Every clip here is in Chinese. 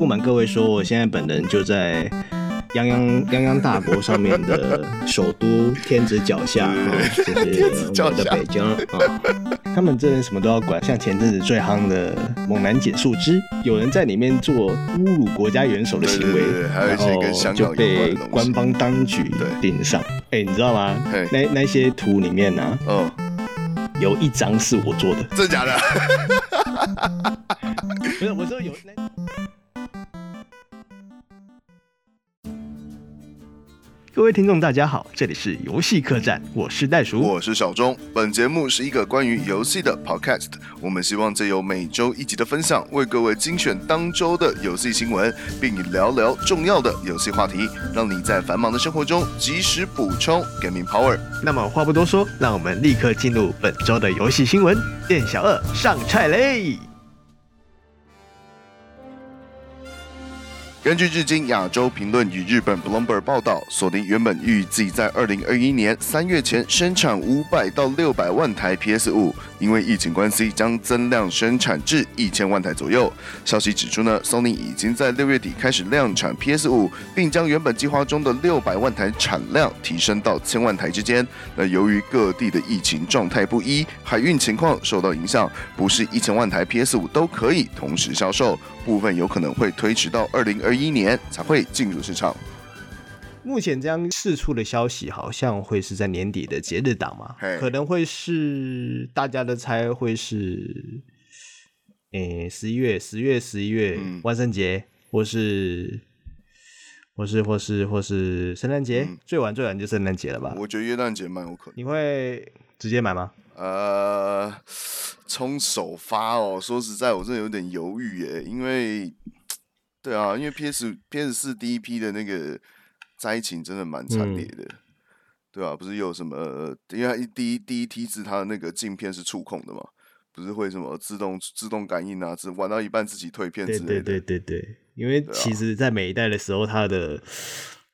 不瞒各位说，我现在本人就在泱泱泱泱大国上面的首都天子脚下啊，就是我们的北京啊。他们这边什么都要管，像前阵子最夯的猛男捡树枝，有人在里面做侮辱国家元首的行为，然后就被官方当局盯上。哎、欸，你知道吗？那那些图里面呢、有一张是我做的，真的假的？不是，我说有那。各位听众，大家好，这里是游戏客栈，我是袋鼠，我是小钟。本节目是一个关于游戏的 podcast，我们希望借由每周一集的分享，为各位精选当周的游戏新闻，并聊聊重要的游戏话题，让你在繁忙的生活中及时补充 gaming power。那么话不多说，让我们立刻进入本周的游戏新闻。店小二上菜嘞！根据日经亚洲评论与日本 Bloomberg 报道，索尼原本预计在二零二一年三月前生产五百到六百万台 PS 五，因为疫情关系将增量生产至一千万台左右。消息指出呢，Sony 已经在六月底开始量产 PS 五，并将原本计划中的六百万台产量提升到千万台之间。那由于各地的疫情状态不一，海运情况受到影响，不是一千万台 PS 五都可以同时销售，部分有可能会推迟到二零二。二一年才会进入市场。目前这样释出的消息，好像会是在年底的节日档嘛.可能会是大家的猜会是，诶，十一月、十月、十一月，嗯、万圣节，或是，或是，或是，或是圣诞节，嗯、最晚最晚就圣诞节了吧？我觉得元旦节蛮有可能。你会直接买吗？呃，冲首发哦。说实在，我真的有点犹豫耶，因为。对啊，因为 PS PS 四第一批的那个灾情真的蛮惨烈的，嗯、对啊，不是有什么？因为第一第一梯次它的那个镜片是触控的嘛，不是会什么自动自动感应啊，只玩到一半自己退片之类的。对对对对对，因为其实在每一代的时候，它的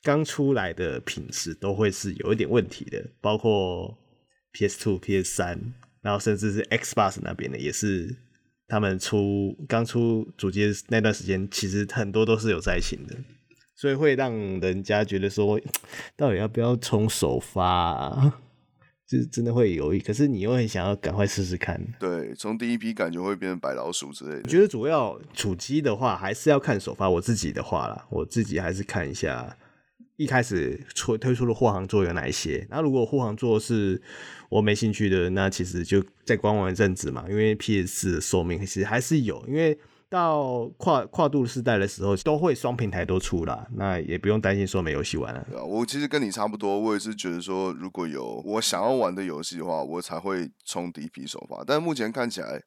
刚出来的品质都会是有一点问题的，包括 PS Two、PS 三，然后甚至是 Xbox 那边的也是。他们出刚出主机那段时间，其实很多都是有灾情的，所以会让人家觉得说，到底要不要冲首发啊？就是真的会犹豫。可是你又很想要赶快试试看。对，从第一批感觉会变成白老鼠之类的。我觉得主要主机的话，还是要看首发。我自己的话啦，我自己还是看一下。一开始出推出的护航座有哪一些？那如果护航座是我没兴趣的，那其实就再观望一阵子嘛。因为 PS 的寿命其实还是有，因为到跨跨度世代的时候都会双平台都出了，那也不用担心说没游戏玩了。啊，我其实跟你差不多，我也是觉得说，如果有我想要玩的游戏的话，我才会冲第一批首发。但目前看起来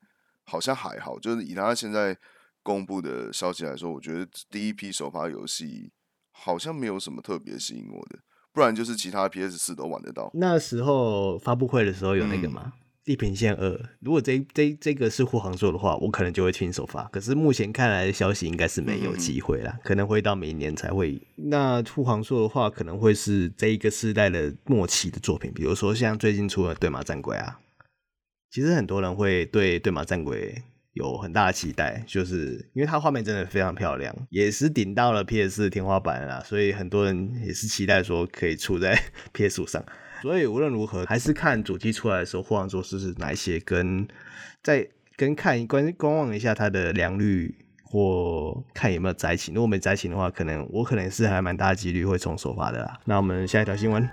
好像还好，就是以他现在公布的消息来说，我觉得第一批首发游戏。好像没有什么特别吸引我的，不然就是其他 PS 四都玩得到。那时候发布会的时候有那个吗？嗯、地平线二，如果这这这个是护航座的话，我可能就会亲手发。可是目前看来的消息应该是没有机会啦，嗯、可能会到明年才会。那护航座的话，可能会是这一个世代的末期的作品，比如说像最近出了《对马战鬼》啊，其实很多人会对《对马战鬼》。有很大的期待，就是因为它画面真的非常漂亮，也是顶到了 PS 的天花板啦，所以很多人也是期待说可以出在 PS 五上。所以无论如何，还是看主机出来的时候，或者说是是哪一些，跟再跟看观观望一下它的良率，或看有没有灾情。如果没灾情的话，可能我可能是还蛮大几率会冲首发的啦。那我们下一条新闻。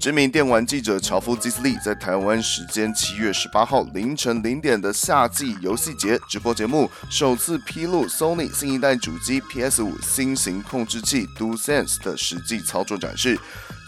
知名电玩记者乔夫·基斯利在台湾时间七月十八号凌晨零点的夏季游戏节直播节目，首次披露 Sony 新一代主机 PS5 新型控制器 DualSense 的实际操作展示。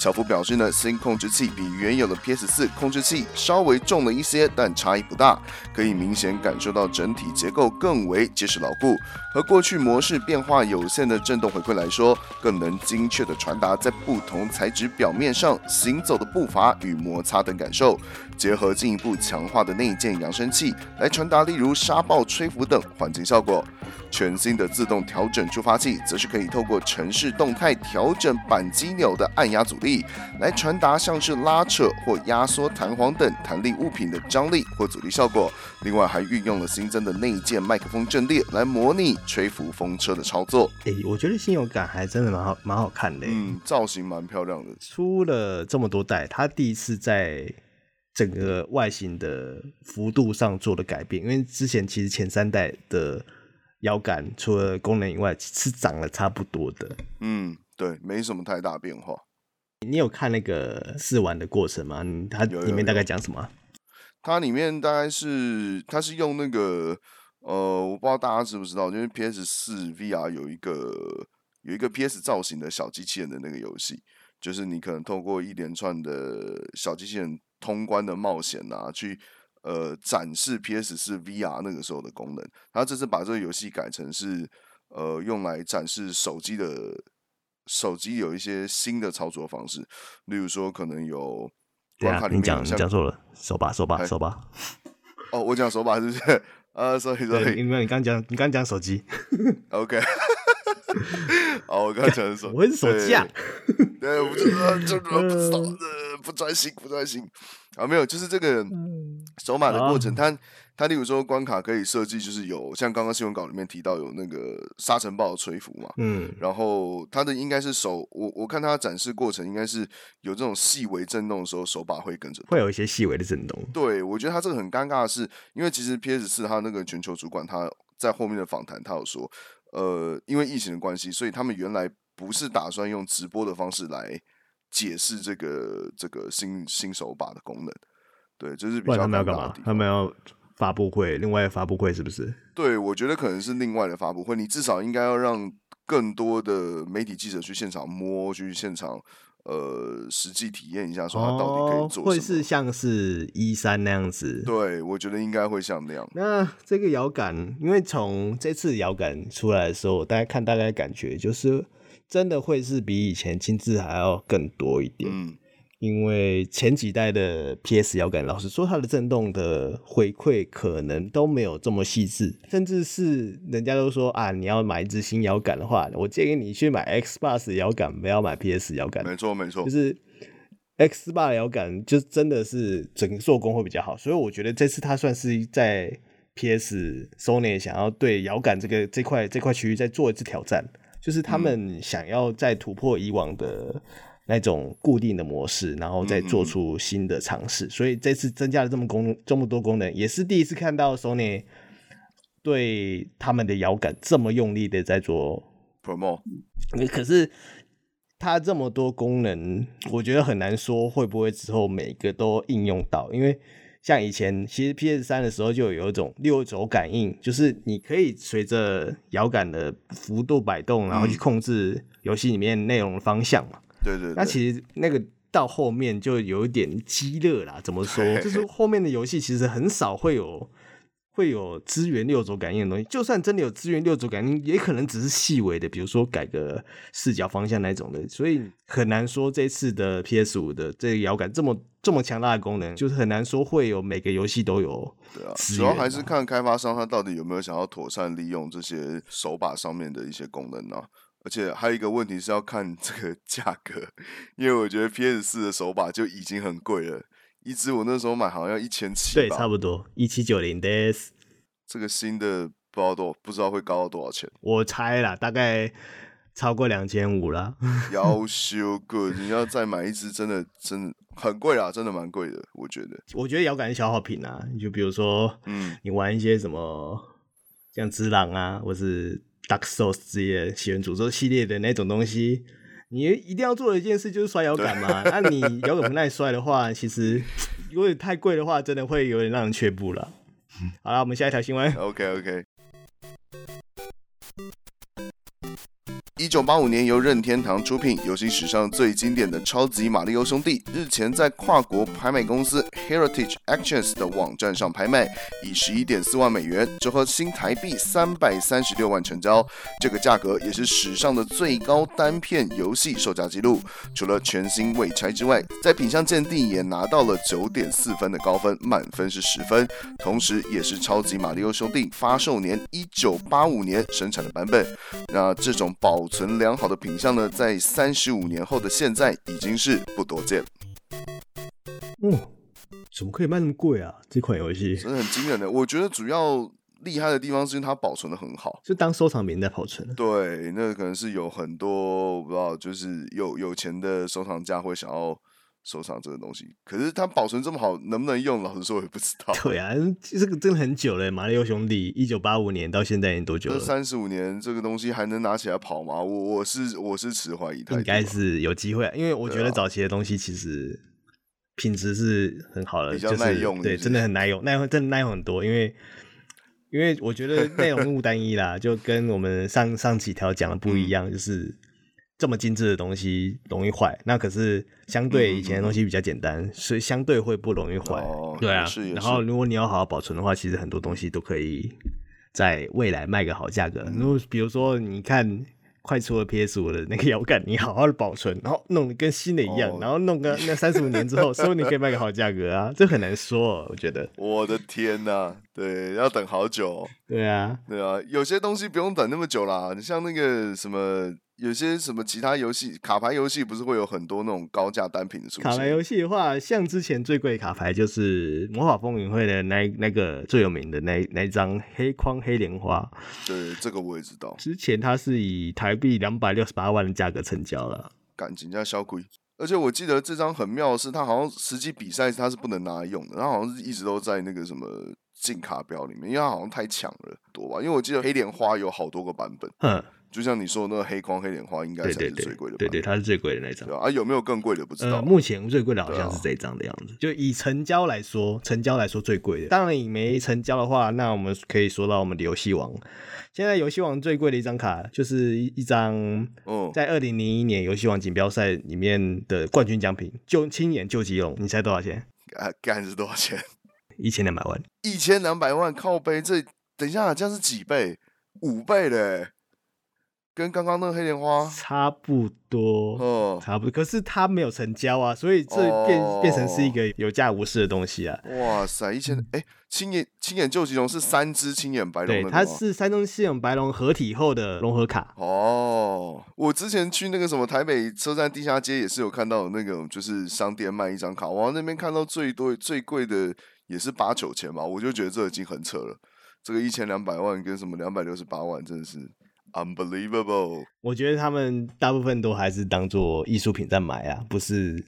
乔夫表示呢，新控制器比原有的 PS4 控制器稍微重了一些，但差异不大，可以明显感受到整体结构更为结实牢固。和过去模式变化有限的震动回馈来说，更能精确地传达在不同材质表面上行走的步伐与摩擦等感受。结合进一步强化的内建扬声器来传达，例如沙暴吹拂等环境效果。全新的自动调整触发器，则是可以透过城市动态调整扳机钮的按压阻力，来传达像是拉扯或压缩弹簧等弹力物品的张力或阻力效果。另外，还运用了新增的内建麦克风阵列来模拟吹拂风车的操作。哎、欸，我觉得新有感还真的蛮好，蛮好看的。嗯，造型蛮漂亮的。出了这么多代，它第一次在整个外形的幅度上做了改变，因为之前其实前三代的。摇杆除了功能以外，是长得差不多的。嗯，对，没什么太大变化。你有看那个试玩的过程吗？它里面大概讲什么？有有有。它里面大概是，它是用那个，呃，我不知道大家知不知道，因为 PS 四 VR 有一个有一个 PS 造型的小机器人的那个游戏，就是你可能透过一连串的小机器人通关的冒险啊，去。呃，展示 PS 四 VR 那个时候的功能，他这次把这个游戏改成是呃用来展示手机的，手机有一些新的操作方式，例如说可能有关卡里面，你讲你讲错了，手把手把手把，哦，我讲手把是不是？啊，sorry sorry，因为你刚讲你刚讲手机，OK，哦，我刚讲的手，我是手机啊，对，我不知道，这个不知道，呃，不专心不专心。啊，没有，就是这个手把的过程，它它例如说关卡可以设计，就是有像刚刚新闻稿里面提到有那个沙尘暴的吹拂嘛，嗯，然后它的应该是手，我我看它展示过程应该是有这种细微震动的时候，手把会跟着，会有一些细微的震动。对，我觉得它这个很尴尬的是，因为其实 PS 四它那个全球主管他在后面的访谈，他有说，呃，因为疫情的关系，所以他们原来不是打算用直播的方式来。解释这个这个新新手把的功能，对，就是比较他们要干嘛？他们要发布会，另外发布会是不是？对，我觉得可能是另外的发布会。你至少应该要让更多的媒体记者去现场摸，去现场呃实际体验一下，说它到底可以做什么。会是像是一三那样子？对，我觉得应该会像那样。那这个摇杆，因为从这次摇杆出来的时候，大家看大概感觉就是。真的会是比以前精致还要更多一点，嗯，因为前几代的 PS 摇杆，老实说，它的震动的回馈可能都没有这么细致，甚至是人家都说啊，你要买一支新摇杆的话，我建议你去买 Xbox 摇杆，不要买 PS 摇杆。没错，没错，就是 Xbox 摇杆，就真的是整个做工会比较好，所以我觉得这次它算是在 PS Sony 想要对摇杆这个这块这块区域再做一次挑战。就是他们想要再突破以往的那种固定的模式，然后再做出新的尝试。所以这次增加了这么功这么多功能，也是第一次看到 Sony 对他们的摇杆这么用力的在做 promo。可是它这么多功能，我觉得很难说会不会之后每个都应用到，因为。像以前，其实 PS 三的时候就有一种六轴感应，就是你可以随着摇杆的幅度摆动，然后去控制游戏里面内容的方向嘛。对对对。那其实那个到后面就有一点鸡肋啦。怎么说？就是后面的游戏其实很少会有。会有支援六轴感应的东西，就算真的有支援六轴感应，也可能只是细微的，比如说改个视角方向那种的，所以很难说这次的 PS 五的这个摇杆这么这么强大的功能，就是很难说会有每个游戏都有。对啊，主要还是看开发商他到底有没有想要妥善利用这些手把上面的一些功能呢、啊？而且还有一个问题是要看这个 价格，因为我觉得 PS 四的手把就已经很贵了。一支我那时候买好像要一千七，对，差不多一七九零的。这个新的不知道多，不知道会高到多少钱。我猜啦，大概超过两千五啦。要修 good，你要再买一支，真的真的很贵啦，真的蛮贵的，我觉得。我觉得摇杆是消耗品啊，你就比如说，嗯，你玩一些什么像《只狼》啊，或是《Dark Souls》之类的《起源诅咒》系列的那种东西。你一定要做的一件事就是摔摇杆嘛？那你摇杆不耐摔的话，其实如果太贵的话，真的会有点让人却步了。好了，我们下一条新闻。OK OK。九八五年由任天堂出品，游戏史上最经典的超级马里奥兄弟，日前在跨国拍卖公司 Heritage Actions 的网站上拍卖，以十一点四万美元，折合新台币三百三十六万成交。这个价格也是史上的最高单片游戏售价记录。除了全新未拆之外，在品相鉴定也拿到了九点四分的高分，满分是十分，同时也是超级马里奥兄弟发售年一九八五年生产的版本。那这种保存良好的品相呢，在三十五年后的现在已经是不多见。嗯，怎么可以卖那么贵啊？这款游戏真的很惊人的。我觉得主要厉害的地方是因为它保存的很好，就当收藏品在保存。对，那可能是有很多我不知道，就是有有钱的收藏家会想要。收藏这个东西，可是它保存这么好，能不能用？老实说，我也不知道。对啊，这个真的很久了。马里奥兄弟一九八五年到现在已经多久了？三十五年，这个东西还能拿起来跑吗？我我是我是持怀疑。应该是有机会，因为我觉得早期的东西其实品质是很好的，比较耐用。对，真的很耐用，耐用真的耐用很多。因为因为我觉得内容物 单一啦，就跟我们上上几条讲的不一样，嗯、就是。这么精致的东西容易坏，那可是相对以前的东西比较简单，嗯、所以相对会不容易坏。哦、对啊，然后如果你要好好保存的话，其实很多东西都可以在未来卖个好价格。如果比如说你看快出了 PS 五的那个摇杆，你好好的保存，然后弄得跟新的一样，哦、然后弄个那三十五年之后，说不定可以卖个好价格啊，这很难说，我觉得。我的天哪，对，要等好久。对啊，对啊，有些东西不用等那么久啦，你像那个什么。有些什么其他游戏，卡牌游戏不是会有很多那种高价单品的出现？卡牌游戏的话，像之前最贵卡牌就是魔法风云会的那那个最有名的那那张黑框黑莲花。对，这个我也知道。之前它是以台币两百六十八万的价格成交了，感情价小鬼。而且我记得这张很妙的是，它好像实际比赛它是不能拿来用的，它好像是一直都在那个什么禁卡表里面，因为它好像太强了，多吧？因为我记得黑莲花有好多个版本。嗯。就像你说的那个黑框黑莲花，应该才是最贵的。对对，它是最贵的那张。啊，有没有更贵的？不知道。目前最贵的好像是这张的样子。就以成交来说，成交来说最贵的。当然，你没成交的话，那我们可以说到我们的游戏王。现在游戏王最贵的一张卡，就是一一张，在二零零一年游戏王锦标赛里面的冠军奖品，就青眼救吉龙。你猜多少钱？啊，干是多少钱？一千两百万。一千两百万，靠背这，等一下，这样是几倍？五倍嘞。跟刚刚那个黑莲花差不多，哦，差不多。可是它没有成交啊，所以这变、哦、变成是一个有价无市的东西啊。哇塞，一千哎，青眼青眼救急龙是三只青眼白龙，对，它是三只青眼白龙合体后的融合卡。哦，我之前去那个什么台北车站地下街也是有看到那个就是商店卖一张卡，我那边看到最多最贵的也是八九千吧，我就觉得这已经很扯了。这个一千两百万跟什么两百六十八万，真的是。Unbelievable！我觉得他们大部分都还是当做艺术品在买啊，不是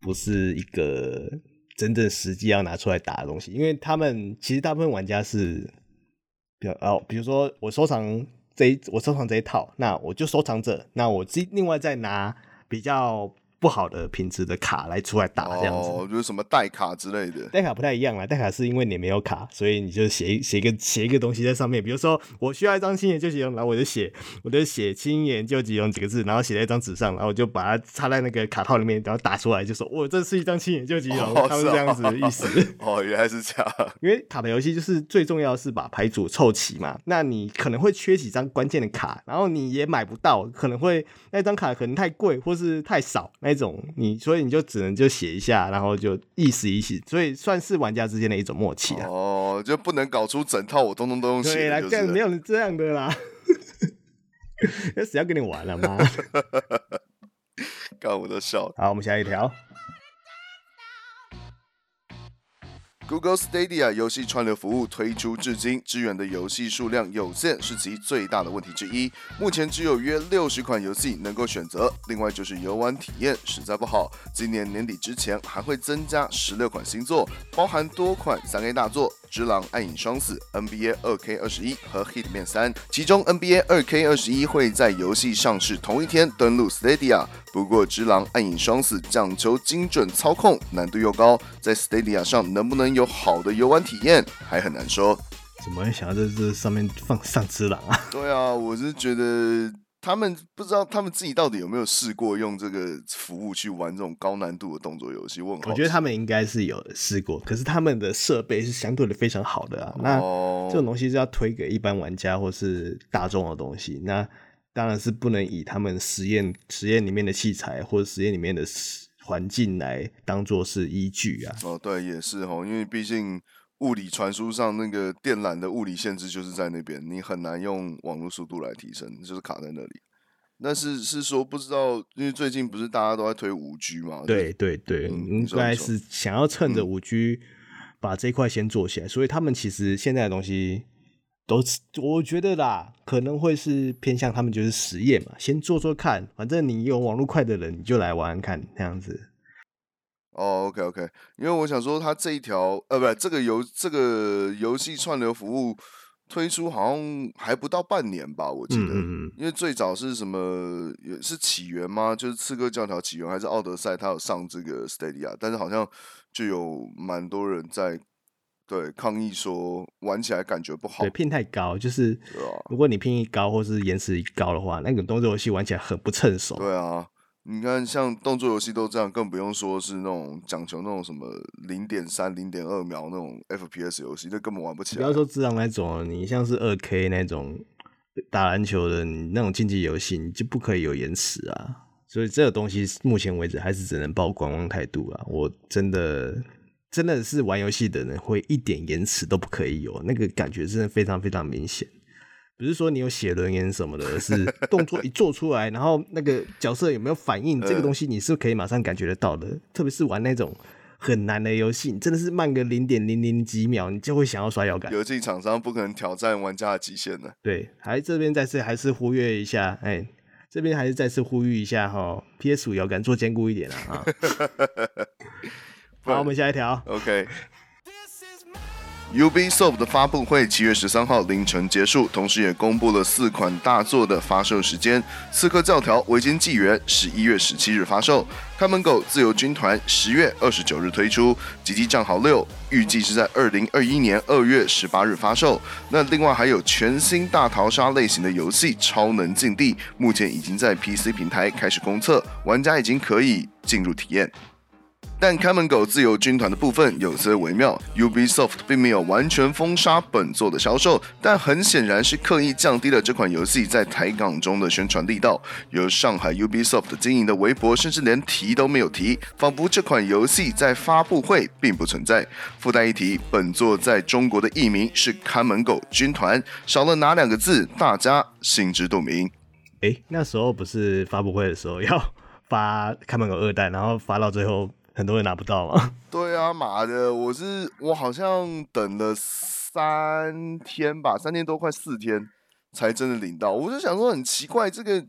不是一个真正实际要拿出来打的东西。因为他们其实大部分玩家是，比较哦，比如说我收藏这一我收藏这一套，那我就收藏这，那我自另外再拿比较。不好的品质的卡来出来打这样子，哦，就是什么代卡之类的。代卡不太一样啦，代卡是因为你没有卡，所以你就写写一个写一个东西在上面。比如说，我需要一张青眼究极龙，然后我就写，我就写青眼究极龙几个字，然后写在一张纸上，然后我就把它插在那个卡套里面，然后打出来，就说我这是一张青眼究极龙，哦，他们是这样子的意思。哦，原来是这样。因为卡牌游戏就是最重要的是把牌组凑齐嘛，那你可能会缺几张关键的卡，然后你也买不到，可能会那张卡可能太贵或是太少那种你。所以你就只能就写一下，然后就意思意思，所以算是玩家之间的一种默契啊。哦，就不能搞出整套我通通都用写。对啦，这样没有这样的啦。那谁要跟你玩了吗？看 我都笑了。好，我们下一条。Google Stadia 游戏串流服务推出至今，支援的游戏数量有限是其最大的问题之一。目前只有约六十款游戏能够选择，另外就是游玩体验实在不好。今年年底之前还会增加十六款新作，包含多款三 A 大作。《只狼：暗影双死》、NBA 2K 二十一和《Hitman 3》，其中 NBA 2K 二十一会在游戏上市同一天登陆 Stadia。不过，《只狼：暗影双死》讲求精准操控，难度又高，在 Stadia 上能不能有好的游玩体验，还很难说。怎么会想要在这上面放上《只狼》啊？对啊，我是觉得他们不知道他们自己到底有没有试过用这个服务去玩这种高难度的动作游戏。我我觉得他们应该是有试过，可是他们的设备是相对的非常好的啊。那这种东西是要推给一般玩家或是大众的东西，那当然是不能以他们实验实验里面的器材或者实验里面的环境来当做是依据啊。哦，对，也是哦，因为毕竟。物理传输上那个电缆的物理限制就是在那边，你很难用网络速度来提升，就是卡在那里。但是是说不知道，因为最近不是大家都在推五 G 嘛？对对对，嗯、应该是想要趁着五 G 把这块先做起来，嗯、所以他们其实现在的东西都，我觉得啦，可能会是偏向他们就是实验嘛，先做做看，反正你有网络快的人，你就来玩玩看这样子。哦、oh，OK OK，因为我想说，它这一条呃，不，这个游这个游戏串流服务推出好像还不到半年吧，我记得。嗯嗯。因为最早是什么？也是起源吗？就是《刺客教条：起源》还是《奥德赛》？它有上这个 Stadia，但是好像就有蛮多人在对抗议说玩起来感觉不好，对，拼太高，就是如果你拼一高或是延迟一高的话，那个动作游戏玩起来很不趁手。对啊。你看，像动作游戏都这样，更不用说是那种讲求那种什么零点三、零点二秒那种 FPS 游戏，那根本玩不起来。不要说智障那种，你像是二 K 那种打篮球的，你那种竞技游戏，你就不可以有延迟啊。所以这个东西目前为止还是只能抱观望态度啊。我真的真的是玩游戏的人，会一点延迟都不可以有，那个感觉真的非常非常明显。不是说你有写轮眼什么的，是动作一做出来，然后那个角色有没有反应，这个东西你是可以马上感觉得到的。特别是玩那种很难的游戏，你真的是慢个零点零零几秒，你就会想要刷摇杆。游戏厂商不可能挑战玩家的极限的。对，还这边再次还是呼吁一下，哎、欸，这边还是再次呼吁一下哈，PS 五摇杆做坚固一点啊。好，我们下一条。OK。Ubisoft 的发布会七月十三号凌晨结束，同时也公布了四款大作的发售时间：《刺客教条：维京纪元》十一月十七日发售，《看门狗：自由军团》十月二十九日推出，《击击战壕六》预计是在二零二一年二月十八日发售。那另外还有全新大逃杀类型的游戏《超能禁地》，目前已经在 PC 平台开始公测，玩家已经可以进入体验。但看门狗自由军团的部分有些微妙，Ubisoft 并没有完全封杀本作的销售，但很显然是刻意降低了这款游戏在台港中的宣传力道。由上海 Ubisoft 经营的微博甚至连提都没有提，仿佛这款游戏在发布会并不存在。附带一提，本作在中国的译名是看门狗军团，少了哪两个字，大家心知肚明。哎，那时候不是发布会的时候要发看门狗二代，然后发到最后。很多人拿不到吗？对啊，妈的！我是我好像等了三天吧，三天多快四天才真的领到。我就想说很奇怪，这个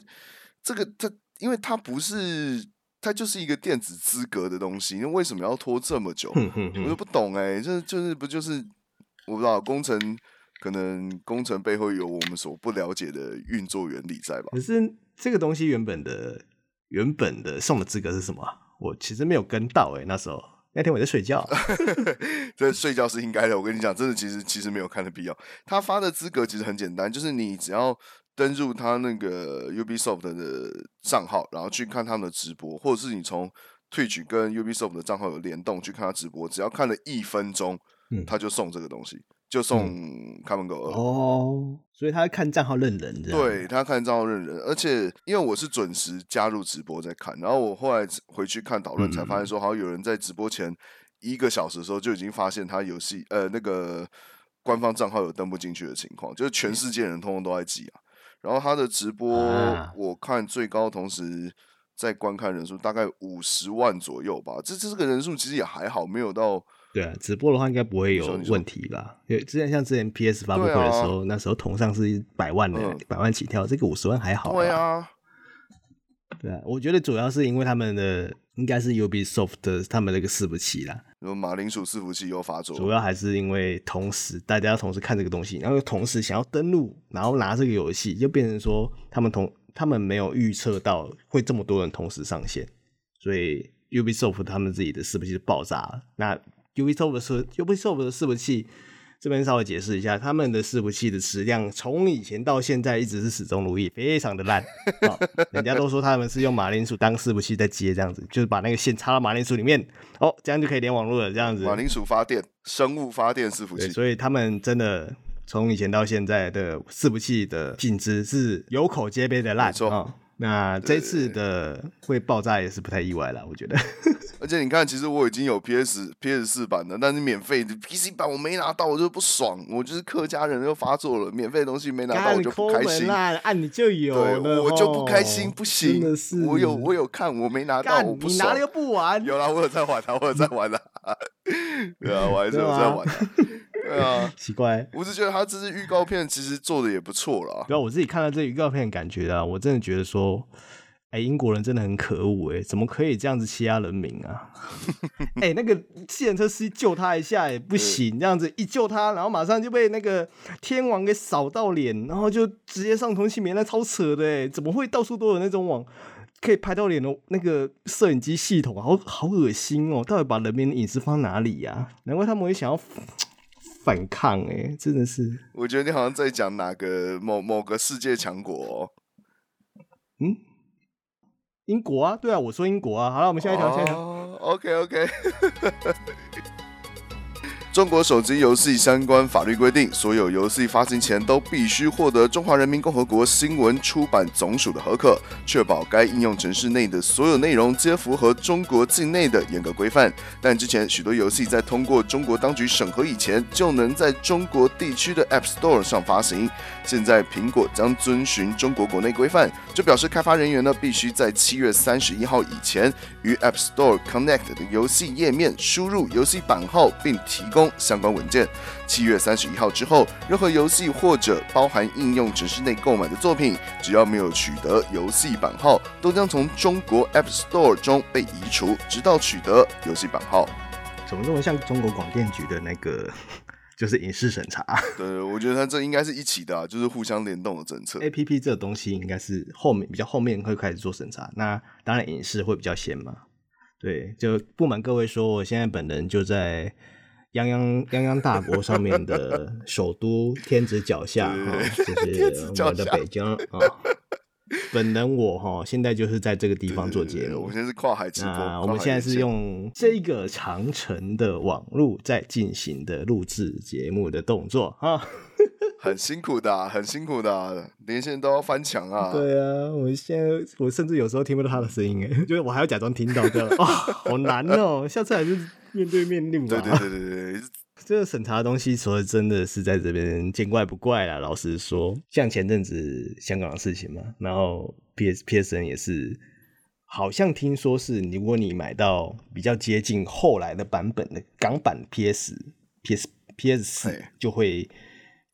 这个它，因为它不是它就是一个电子资格的东西，那为什么要拖这么久？我就不懂哎、欸，就是就是不就是我不知道工程可能工程背后有我们所不了解的运作原理在吧？可是这个东西原本的原本的送的资格是什么？我其实没有跟到哎、欸，那时候那天我在睡觉，这睡觉是应该的。我跟你讲，真的其实其实没有看的必要。他发的资格其实很简单，就是你只要登入他那个 Ubisoft 的账号，然后去看他们的直播，或者是你从 Twitch 跟 Ubisoft 的账号有联动去看他直播，只要看了一分钟，嗯，他就送这个东西。就送看门狗哦，所以他看账号认人，对，他看账号认人，而且因为我是准时加入直播在看，然后我后来回去看讨论才发现说，好像有人在直播前一个小时的时候就已经发现他游戏呃那个官方账号有登不进去的情况，就是全世界人通通都在记啊。然后他的直播我看最高同时在观看人数大概五十万左右吧，这这个人数其实也还好，没有到。对啊，直播的话应该不会有问题吧？因为之前像之前 PS 发布会的时候，啊、那时候同上是一百万的，嗯、百万起跳，这个五十万还好。对啊，对啊，我觉得主要是因为他们的应该是 Ubisoft 的他们那个伺服器啦，有马铃薯伺服器又发作。主要还是因为同时大家要同时看这个东西，然后同时想要登录，然后拿这个游戏，就变成说他们同他们没有预测到会这么多人同时上线，所以 Ubisoft 他们自己的伺服器就爆炸了。那 Ubisoft 的伺 Ubisoft 的伺服器这边稍微解释一下，他们的伺服器的质量从以前到现在一直是始终如一，非常的烂。哦，人家都说他们是用马铃薯当伺服器在接，这样子就是把那个线插到马铃薯里面，哦，这样就可以连网络了，这样子。马铃薯发电，生物发电伺服器。所以他们真的从以前到现在的伺服器的品质是有口皆碑的烂。没错。哦那这次的会爆炸也是不太意外了，我觉得。而且你看，其实我已经有 PS PS 四版的，但是免费的 PC 版我没拿到，我就不爽。我就是客家人又发作了，免费的东西没拿到，我就不开心。按你就有，对，我就不开心，不行。我有我有看，我没拿到，我不爽。你拿了又不玩？有啦，我有在玩啊，我有在玩啊。对啊，我还是有在玩。对啊，奇怪，我是觉得他这支预告片其实做的也不错啦。对啊，我自己看到这预告片感觉啊，我真的觉得说，哎、欸，英国人真的很可恶，哎，怎么可以这样子欺压人民啊？哎、欸，那个计程车司机救他一下也不行，这样子一救他，然后马上就被那个天网给扫到脸，然后就直接上通缉名单，那超扯的，哎，怎么会到处都有那种网可以拍到脸的那个摄影机系统啊？好好恶心哦，到底把人民的隐私放哪里呀？难怪他们会想要。反抗哎、欸，真的是！我觉得你好像在讲哪个某某个世界强国哦。嗯，英国啊，对啊，我说英国啊。好了，我们下一条，下一条。OK OK。中国手机游戏相关法律规定，所有游戏发行前都必须获得中华人民共和国新闻出版总署的核可，确保该应用程式内的所有内容皆符合中国境内的严格规范。但之前许多游戏在通过中国当局审核以前，就能在中国地区的 App Store 上发行。现在苹果将遵循中国国内规范，就表示开发人员呢必须在七月三十一号以前，与 App Store Connect 的游戏页面输入游戏版号，并提供。相关文件，七月三十一号之后，任何游戏或者包含应用程式内购买的作品，只要没有取得游戏版号，都将从中国 App Store 中被移除，直到取得游戏版号。怎么这么像中国广电局的那个，就是影视审查？对，我觉得它这应该是一起的啊，就是互相联动的政策。APP 这个东西应该是后面比较后面会开始做审查，那当然影视会比较先嘛。对，就不瞒各位说，我现在本人就在。泱泱泱泱大国上面的首都天子脚下啊，就是我们的北京啊。本人我哈现在就是在这个地方做节目。我现在是跨海直播。我们现在是用这个长城的网络在进行的录制节目的动作哈。很辛苦的，很辛苦的，连线都要翻墙啊。对啊，我现在我甚至有时候听不到他的声音哎，就是我还要假装听到这样啊，好难哦。下次还是。面对面录吧？对对对对对，这个审查的东西，说真的是在这边见怪不怪啦。老实说，像前阵子香港的事情嘛，然后 P S P S N 也是，好像听说是，如果你买到比较接近后来的版本的港版 P S P S P S 四，就会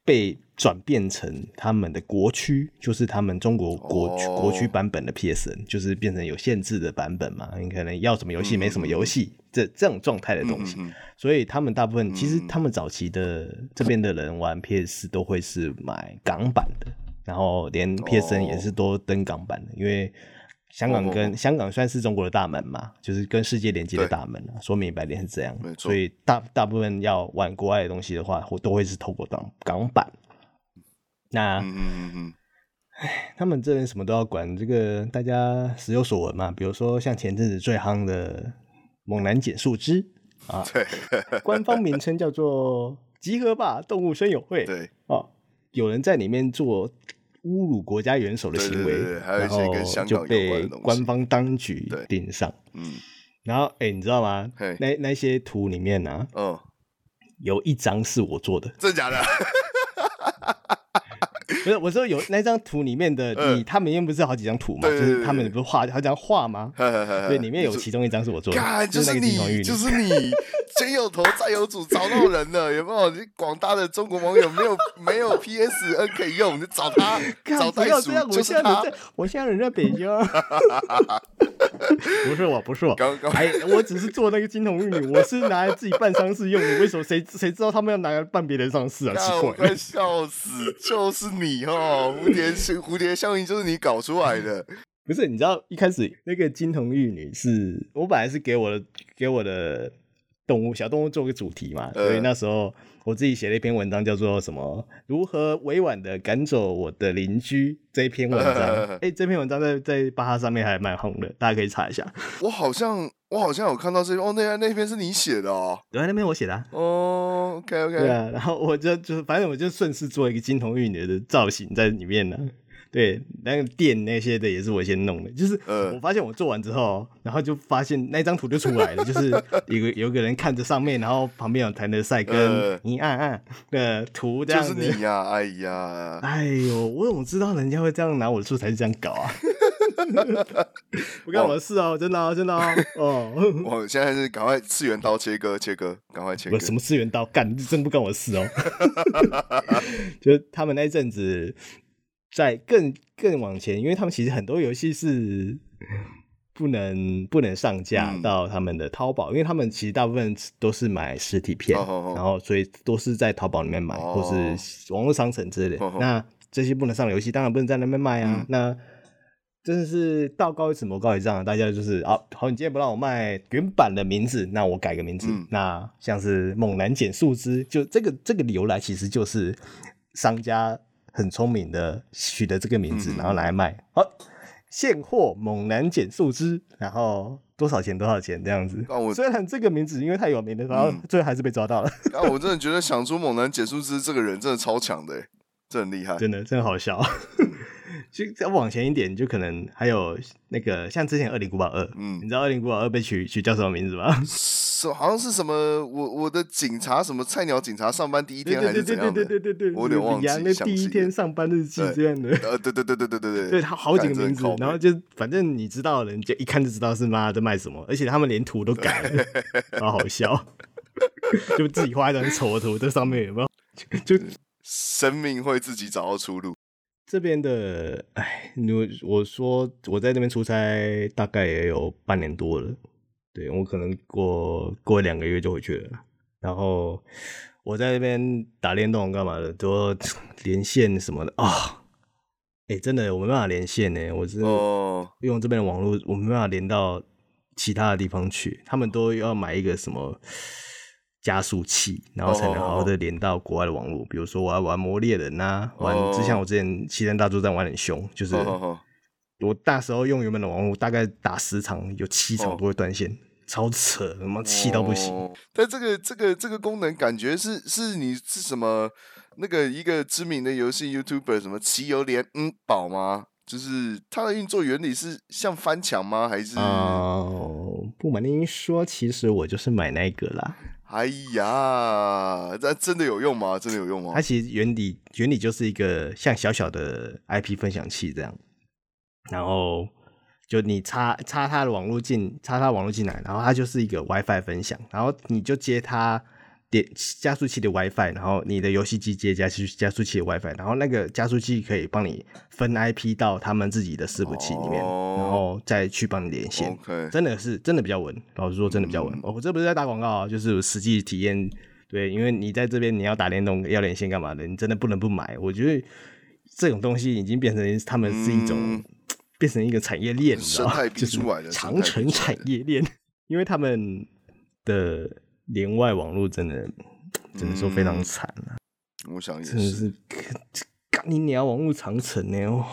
被转变成他们的国区，就是他们中国国区、oh. 国区版本的 P S N，就是变成有限制的版本嘛。你可能要什么游戏，没什么游戏。嗯这这种状态的东西，所以他们大部分其实他们早期的这边的人玩 PS 都会是买港版的，然后连 PSN 也是都登港版的，哦、因为香港跟、哦、香港算是中国的大门嘛，就是跟世界连接的大门啊，说明白点是这样，所以大大部分要玩国外的东西的话，都会是透过港港版。那嗯嗯嗯，哎，他们这边什么都要管，这个大家时有所闻嘛，比如说像前阵子最夯的。猛男减树枝啊，对，官方名称叫做“集合吧动物生友会”。对哦，有人在里面做侮辱国家元首的行为，对对对，还有一些跟香港有关的东西，然后就被官方当局盯上。嗯，然后哎、欸，你知道吗？那那些图里面呢、啊，嗯，有一张是我做的，真的假的？不是，我说有那张图里面的你，他们因为不是好几张图嘛，就是他们不是画好几张画吗？对，里面有其中一张是我做的，就是你，就是你，先有头再有主，找到人了，有没有？你广大的中国网友没有 没有 PSN 可以用，你找他，找袋鼠就是他。我现在人在北京，不是我，不是我，哎，我只是做那个金童玉女，我是拿来自己办丧事用的。为什么？谁谁知道他们要拿来办别人丧事啊？奇怪，快笑死，就是你。哦蝴蝶蝴蝶效应，就是你搞出来的。不是，你知道一开始那个金童玉女是我本来是给我的给我的动物小动物做个主题嘛，呃、所以那时候我自己写了一篇文章，叫做什么“如何委婉的赶走我的邻居”这一篇文章。哎、呃欸，这篇文章在在巴哈上面还蛮红的，大家可以查一下。我好像我好像有看到这篇哦，那那篇是你写的哦？对，那篇我写的、啊。哦，OK OK。对啊，然后我就就反正我就顺势做一个金童玉女的造型在里面呢。对，那个电那些的也是我先弄的，就是我发现我做完之后，呃、然后就发现那张图就出来了，就是有个有个人看着上面，然后旁边有谭德赛跟倪安安的图这样子。就是你呀、啊，哎呀，哎呦，我怎么知道人家会这样拿我的素材这样搞啊？不干我的事哦，真的、哦、真的哦。哦，我现在是赶快次元刀切割切割，赶快切割。什么次元刀？干，真不干我的事哦。就他们那一阵子。在更更往前，因为他们其实很多游戏是不能不能上架到他们的淘宝，嗯，因为他们其实大部分都是买实体片，哦，然后所以都是在淘宝里面买，哦，或是网络商城之类的，哦。那这些不能上的游戏，当然不能在那边卖啊。嗯，那真的是道高一尺，魔高一丈，大家就是啊，好，你今天不让我卖原版的名字，那我改个名字。嗯，那像是猛男捡树枝，就这个这个由来，其实就是商家。很聪明的取得这个名字，然后来卖。好、嗯，现货猛男减速之，然后多少钱？多少钱？这样子。我虽然这个名字因为太有名了，然后最后还是被抓到了。啊，我 真的觉得想出猛男减速之这个人真的超强的，真的很厉害，真的真的好笑。就再往前一点，就可能还有那个像之前《二零古堡二》，嗯，你知道《二零古堡二》被取取叫什么名字吗？是好像是什么我我的警察什么菜鸟警察上班第一天还是怎样的？对对对对对对，我有点忘记。那第一天上班日记这样的。呃，对对对对对对对。对他 好几个名字，然后就反正你知道的人就一看就知道是妈在卖什么，而且他们连图都改了，好好笑，就自己画一张丑的图在上面有没有？就生命会自己找到出路。这边的，哎，我我说我在那边出差大概也有半年多了，对，我可能过过两个月就回去了。然后我在那边打电动干嘛的，都连线什么的啊，哎、哦，真的我没办法连线呢，我是用这边的网络，我没办法连到其他的地方去，他们都要买一个什么。加速器，然后才能好好的连到国外的网络。Oh, oh, oh. 比如说，我要玩魔猎人呐，玩之前我之前《七人大作战》玩很凶，就是我大时候用原本的网络，大概打十场有七场都会断线，oh. 超扯，他妈气到不行。Oh. 但这个这个这个功能，感觉是是你是什么那个一个知名的游戏 YouTuber 什么奇游连嗯宝吗？就是它的运作原理是像翻墙吗？还是哦，oh, 不瞒您说，其实我就是买那个啦。哎呀，这真的有用吗？真的有用吗？它其实原理原理就是一个像小小的 IP 分享器这样，然后就你插插它的网络进，插它网络进来，然后它就是一个 WiFi 分享，然后你就接它。点加速器的 WiFi，然后你的游戏机接加速加速器的 WiFi，然后那个加速器可以帮你分 IP 到他们自己的伺服器里面，oh, 然后再去帮你连线。真的是真的比较稳，老实说真的比较稳。我、嗯哦、这不是在打广告啊，就是实际体验。对，因为你在这边你要打联动要连线干嘛的，你真的不能不买。我觉得这种东西已经变成他们是一种、嗯、变成一个产业链，你知道吗？就是长城产业链，因为他们的。连外网络真的，只能说非常惨啊、嗯！我想也是，真的是干你娘网络长城呢哦，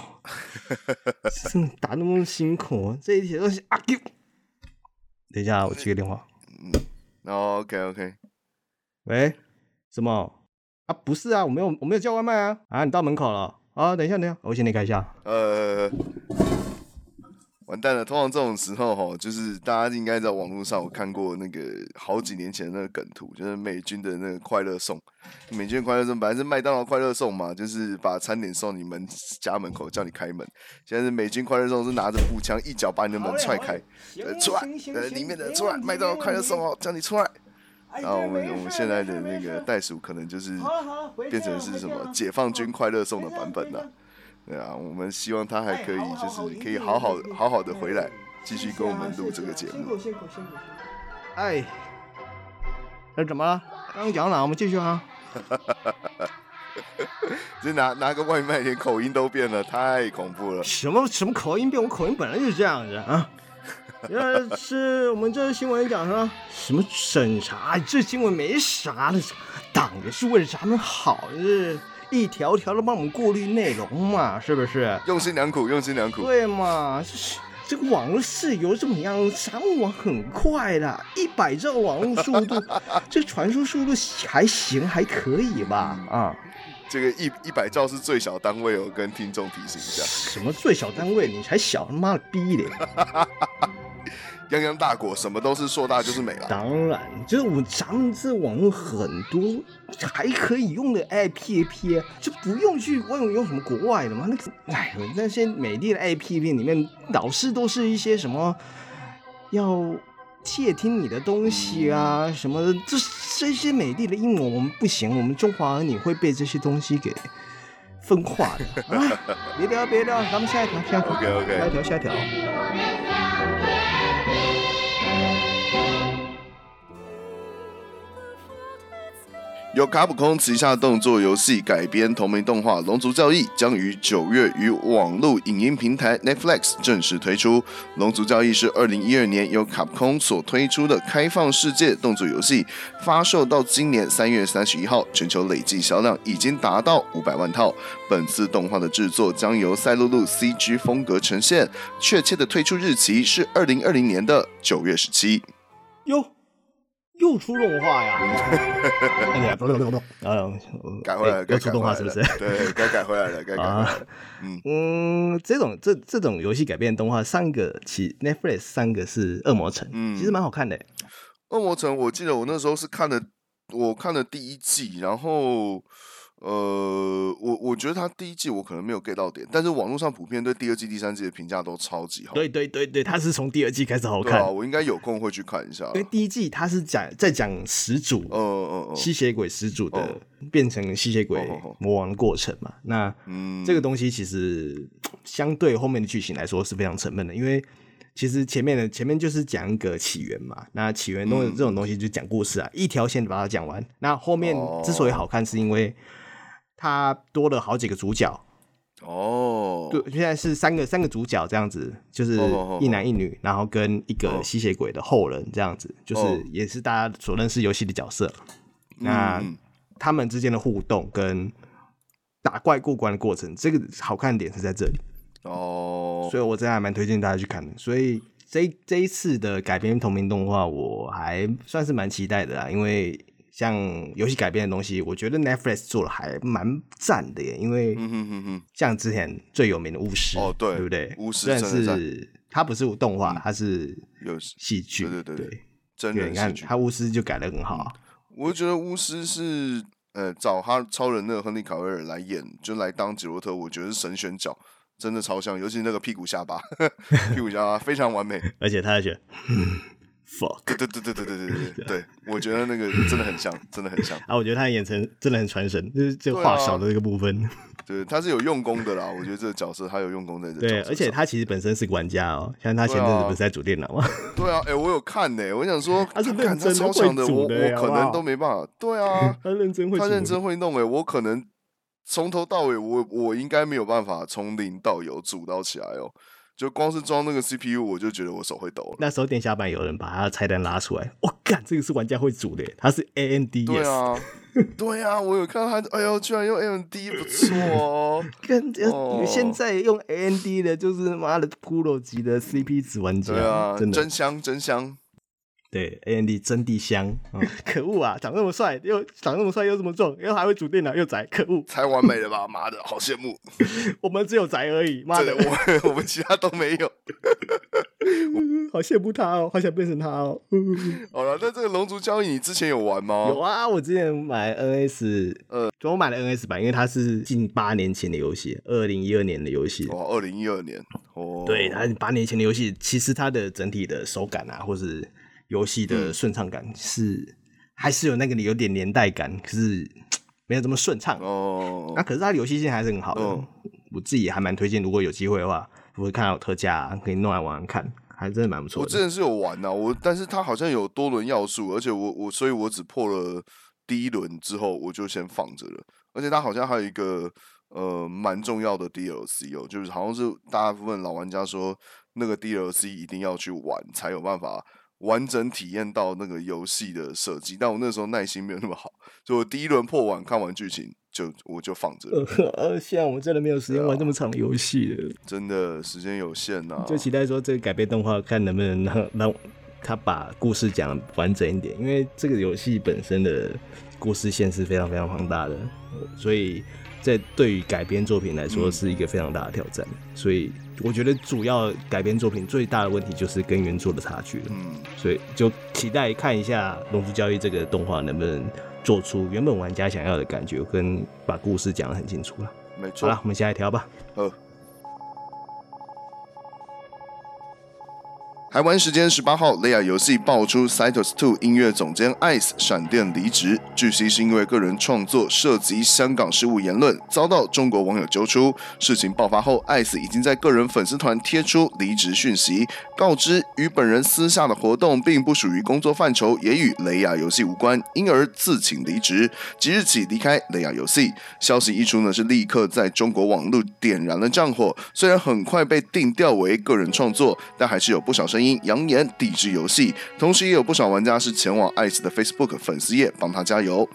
真的打那么辛苦啊！这一天都是阿 Q。等一下，我接个电话。嗯，OK OK。喂，什么？啊，不是啊，我没有，我没有叫外卖啊！啊，你到门口了啊？等一下，等一下，我先离开一下。呃。完蛋了！通常这种时候哈，就是大家应该在网络上有看过那个好几年前的那个梗图，就是美军的那个快乐送。美军的快乐送本来是麦当劳快乐送嘛，就是把餐点送你们家门口，叫你开门。现在是美军快乐送，是拿着步枪一脚把你的门踹开，呃，出来，呃，里面的出来，麦当劳快乐送哦，叫你出来。然后我们我们现在的那个袋鼠可能就是变成是什么解放军快乐送的版本了。对啊，我们希望他还可以，就是可以好好好好的回来，继续跟我们录这个节目。哎，那怎么了？刚刚讲到哪？我们继续啊。这拿拿个外卖，连口音都变了，太恐怖了。什么什么口音变？我口音本来就是这样子啊。呃，是我们这新闻讲说什么审查？这新闻没啥的，党也是为了咱们好，是一条条的帮我们过滤内容嘛，是不是？用心良苦，用心良苦。对嘛，就是这个网络是由怎么样？咱们网很快的，一百兆网络速度，这传输速度还行，还可以吧？啊。这个一一百兆是最小单位哦，跟听众提醒一下。什么最小单位？你才小，他妈的逼的！泱泱大国，什么都是硕大就是美了。当然，就是我咱们这网络很多还可以用的 APP，就不用去问用什么国外的嘛。那个，哎，那些美丽的 APP 里面，老是都是一些什么要。窃听你的东西啊，什么的，这这些美丽的英文我们不行，我们中华儿女会被这些东西给分化的。啊，别聊别聊，咱们下一条，下一条，OK OK，下一条，下一条。由卡普空旗下动作游戏改编同名动画《龙族教义》将于九月于网络影音平台 Netflix 正式推出。《龙族教义》是二零一二年由卡普空所推出的开放世界动作游戏，发售到今年三月三十一号，全球累计销量已经达到五百万套。本次动画的制作将由赛璐璐 CG 风格呈现，确切的推出日期是二零二零年的九月十七。哟。又出动画呀！哎呀，不不不不，啊，改回来，该出动画是不是？对，该改回来了，该改回来了。嗯嗯，这种这这种游戏改编动画，三个其 Netflix 三个是《恶魔城》，嗯，其实蛮好看的。《恶魔城》，我记得我那时候是看了，我看了第一季，然后。呃，我我觉得他第一季我可能没有 get 到点，但是网络上普遍对第二季、第三季的评价都超级好。对对对对，他是从第二季开始好看。啊、我应该有空会去看一下。因为第一季他是讲在讲始祖，嗯嗯嗯，吸血鬼始祖的变成吸血鬼魔王的过程嘛。那嗯，这个东西其实相对后面的剧情来说是非常沉闷的，因为其实前面的前面就是讲一个起源嘛。那起源东这种东西就讲故事啊，嗯、一条线把它讲完。那后面之所以好看，是因为他多了好几个主角哦，对，现在是三个三个主角这样子，就是一男一女，oh, oh, oh. 然后跟一个吸血鬼的后人这样子，oh. 就是也是大家所认识游戏的角色。Oh. 那他们之间的互动跟打怪过关的过程，这个好看点是在这里哦，oh. 所以我真的还蛮推荐大家去看的。所以这这一次的改编同名动画，我还算是蛮期待的啦，因为。像游戏改编的东西，我觉得 Netflix 做的还蛮赞的耶，因为像之前最有名的巫师，哦对，对不对？巫师，但是它不是动画，它是有戏剧，对对对对，真人戏剧。他巫师就改的很好，我觉得巫师是呃找他超人那个亨利卡维尔来演，就来当吉洛特，我觉得是神选角，真的超像，尤其那个屁股下巴，屁股下巴非常完美，而且他还觉得。fuck，对对对对对对对对对，我觉得那个真的很像，真的很像啊！我觉得他的眼神真的很传神，就是这话少的这个部分，对，他是有用功的啦。我觉得这个角色他有用功在这，对，而且他其实本身是个玩家哦，像他前阵子不是在组电脑吗？对啊，哎，我有看呢，我想说他是认真超强的，我我可能都没办法。对啊，他认真会，他认真会弄哎，我可能从头到尾，我我应该没有办法从零到有组到起来哦。就光是装那个 CPU，我就觉得我手会抖了。那时候店下班有人把他的菜单拉出来，我、哦、干，这个是玩家会组的，他是 AMD。对啊，对啊，我有看到他，哎呦，居然用 AMD，不错哦。跟哦，现在用 AMD 的，就是妈的 Pro 级的 CP 值玩家，对啊，真的真香，真香。对，AMD 真的香，嗯、可恶啊！长那么帅，又长那么帅，又这么壮，又还会煮电脑，又宅，可恶！太完美了吧，妈的，好羡慕！我们只有宅而已，妈的，我我们其他都没有，好羡慕他哦，好想变成他哦。好了，那这个《龙族交易》你之前有玩吗？有啊，我之前买 NS，呃，我买了 NS 版，因为它是近八年前的游戏，二零一二年的游戏。哦，二零一二年，哦，对，它八年前的游戏，其实它的整体的手感啊，或是游戏的顺畅感是、嗯、还是有那个有点年代感，可是没有这么顺畅哦。那、啊、可是它的游戏性还是很好的，哦、我自己也还蛮推荐。如果有机会的话，我会看到有特价，可以弄来玩玩看，还真的蛮不错的。我之前是有玩呐、啊，我但是它好像有多轮要素，而且我我所以，我只破了第一轮之后，我就先放着了。而且它好像还有一个。呃蛮重要的 DLC 哦，就是好像是大部分老玩家说那个 DLC 一定要去玩才有办法完整体验到那个游戏的设计。但我那时候耐心没有那么好，所以我第一轮破完看完剧情就我就放着。呃，现在我们真的没有时间玩这么长的游戏了，真的时间有限呐、啊。就期待说这个改编动画看能不能让让。他把故事讲完整一点，因为这个游戏本身的故事线是非常非常庞大的，所以在对于改编作品来说是一个非常大的挑战。嗯、所以我觉得主要改编作品最大的问题就是跟原作的差距了。嗯，所以就期待看一下《龙珠交易》这个动画能不能做出原本玩家想要的感觉，跟把故事讲得很清楚了。没错。好了，我们下一条吧。呃台湾时间十八号，雷亚游戏爆出 Cytos Two 音乐总监 Ice 闪电离职，据悉是因为个人创作涉及香港事务言论，遭到中国网友揪出。事情爆发后，Ice 已经在个人粉丝团贴出离职讯息，告知与本人私下的活动并不属于工作范畴，也与雷亚游戏无关，因而自请离职，即日起离开雷亚游戏。消息一出呢，是立刻在中国网络点燃了战火。虽然很快被定调为个人创作，但还是有不少声音。因扬言抵制游戏，同时也有不少玩家是前往艾斯的 Facebook 粉丝页帮他加油。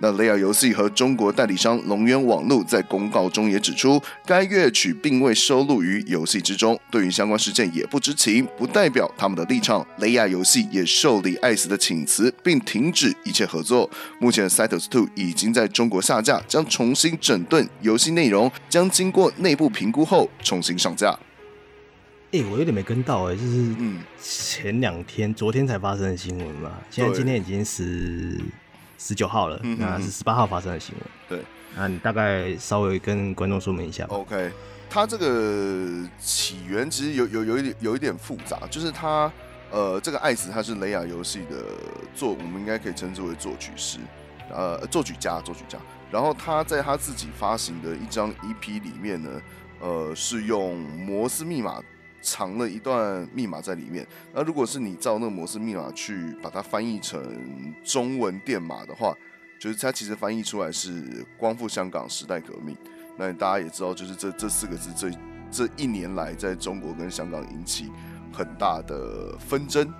那雷亚游戏和中国代理商龙渊网络在公告中也指出，该乐曲并未收录于游戏之中，对于相关事件也不知情，不代表他们的立场。雷亚游戏也受理艾斯的请辞，并停止一切合作。目前 Cytos 2已经在中国下架，将重新整顿游戏内容，将经过内部评估后重新上架。哎、欸，我有点没跟到哎、欸，就是前两天、嗯、昨天才发生的新闻嘛。现在今天已经十十九号了，那是十八号发生的新闻。对，那你大概稍微跟观众说明一下吧。OK，它这个起源其实有有有一点有一点复杂，就是他呃，这个艾斯他是雷亚游戏的作，我们应该可以称之为作曲师，呃，作曲家，作曲家。然后他在他自己发行的一张 EP 里面呢，呃，是用摩斯密码。藏了一段密码在里面。那如果是你照那个模式密码去把它翻译成中文电码的话，就是它其实翻译出来是“光复香港时代革命”。那大家也知道，就是这这四个字这这一年来在中国跟香港引起很大的纷争。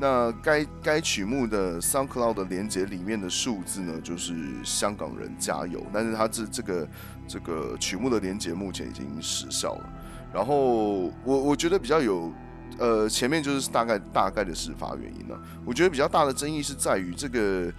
那该该曲目的 SoundCloud 的连接里面的数字呢，就是“香港人加油”，但是它这这个这个曲目的连接目前已经失效了。然后我我觉得比较有，呃，前面就是大概大概的事发原因呢、我觉得比较大的争议是在于这个